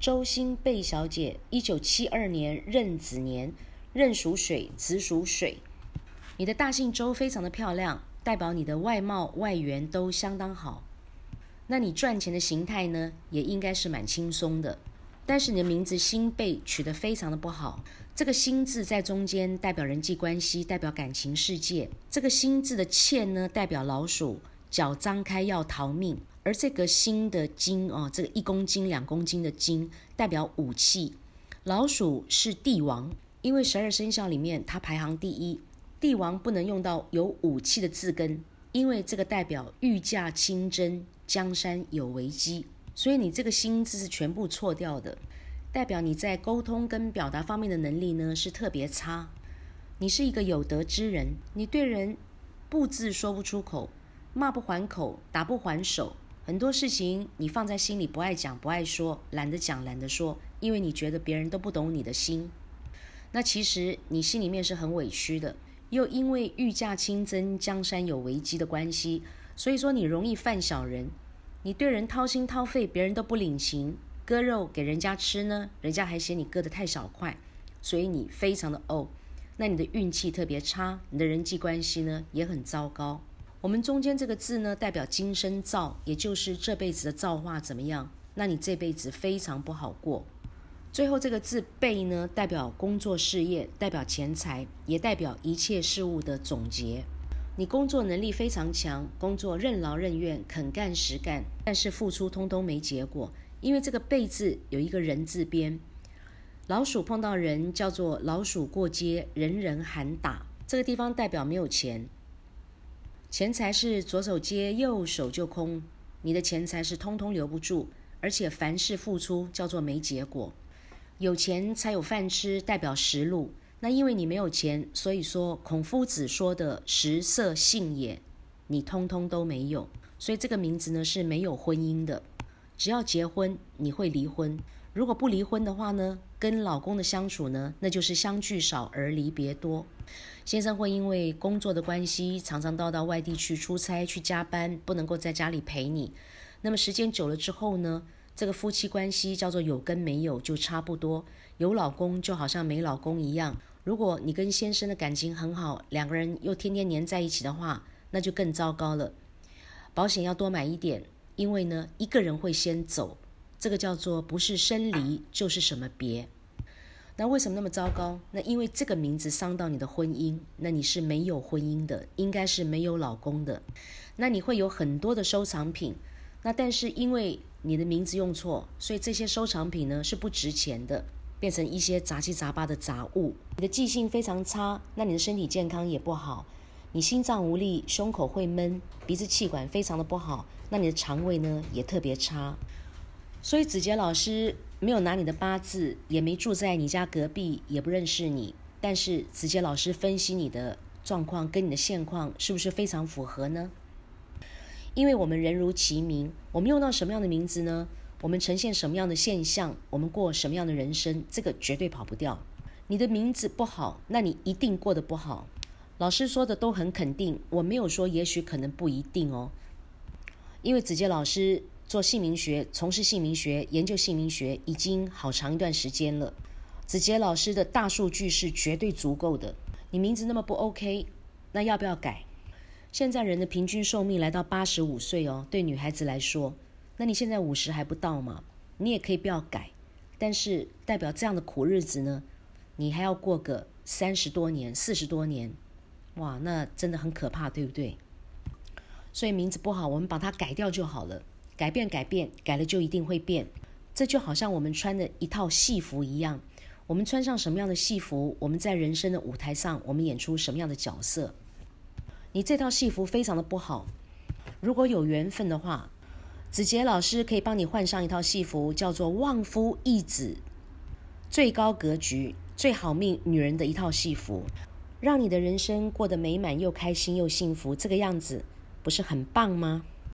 周星贝小姐，一九七二年壬子年，壬属水，子属水。你的大姓周非常的漂亮，代表你的外貌外缘都相当好。那你赚钱的形态呢，也应该是蛮轻松的。但是你的名字星贝取得非常的不好，这个星字在中间代表人际关系，代表感情世界。这个星字的欠呢，代表老鼠，脚张开要逃命。而这个心的金哦，这个一公斤、两公斤的金，代表武器。老鼠是帝王，因为十二生肖里面它排行第一，帝王不能用到有武器的字根，因为这个代表御驾亲征。江山有危机，所以你这个心字是全部错掉的，代表你在沟通跟表达方面的能力呢是特别差。你是一个有德之人，你对人不字说不出口，骂不还口，打不还手，很多事情你放在心里不爱讲不爱说，懒得讲懒得说，因为你觉得别人都不懂你的心。那其实你心里面是很委屈的，又因为御驾亲征，江山有危机的关系。所以说你容易犯小人，你对人掏心掏肺，别人都不领情，割肉给人家吃呢，人家还嫌你割的太小块，所以你非常的怄，那你的运气特别差，你的人际关系呢也很糟糕。我们中间这个字呢代表今生造，也就是这辈子的造化怎么样？那你这辈子非常不好过。最后这个字背呢代表工作事业，代表钱财，也代表一切事物的总结。你工作能力非常强，工作任劳任怨，肯干实干，但是付出通通没结果，因为这个“背”字有一个人字边，老鼠碰到人叫做老鼠过街，人人喊打，这个地方代表没有钱，钱财是左手接右手就空，你的钱财是通通留不住，而且凡事付出叫做没结果，有钱才有饭吃，代表实禄。那因为你没有钱，所以说孔夫子说的食色性也，你通通都没有，所以这个名字呢是没有婚姻的。只要结婚，你会离婚；如果不离婚的话呢，跟老公的相处呢，那就是相聚少而离别多。先生会因为工作的关系，常常到到外地去出差去加班，不能够在家里陪你。那么时间久了之后呢，这个夫妻关系叫做有跟没有就差不多，有老公就好像没老公一样。如果你跟先生的感情很好，两个人又天天黏在一起的话，那就更糟糕了。保险要多买一点，因为呢，一个人会先走，这个叫做不是生离就是什么别。那为什么那么糟糕？那因为这个名字伤到你的婚姻，那你是没有婚姻的，应该是没有老公的。那你会有很多的收藏品，那但是因为你的名字用错，所以这些收藏品呢是不值钱的。变成一些杂七杂八的杂物，你的记性非常差，那你的身体健康也不好，你心脏无力，胸口会闷，鼻子气管非常的不好，那你的肠胃呢也特别差。所以子杰老师没有拿你的八字，也没住在你家隔壁，也不认识你，但是子杰老师分析你的状况跟你的现况是不是非常符合呢？因为我们人如其名，我们用到什么样的名字呢？我们呈现什么样的现象，我们过什么样的人生，这个绝对跑不掉。你的名字不好，那你一定过得不好。老师说的都很肯定，我没有说也许可能不一定哦。因为子杰老师做姓名学，从事姓名学，研究姓名学已经好长一段时间了。子杰老师的大数据是绝对足够的。你名字那么不 OK，那要不要改？现在人的平均寿命来到八十五岁哦，对女孩子来说。那你现在五十还不到吗？你也可以不要改，但是代表这样的苦日子呢，你还要过个三十多年、四十多年，哇，那真的很可怕，对不对？所以名字不好，我们把它改掉就好了。改变，改变，改了就一定会变。这就好像我们穿的一套戏服一样，我们穿上什么样的戏服，我们在人生的舞台上，我们演出什么样的角色。你这套戏服非常的不好，如果有缘分的话。子杰老师可以帮你换上一套戏服，叫做“旺夫益子”，最高格局、最好命女人的一套戏服，让你的人生过得美满又开心又幸福，这个样子不是很棒吗？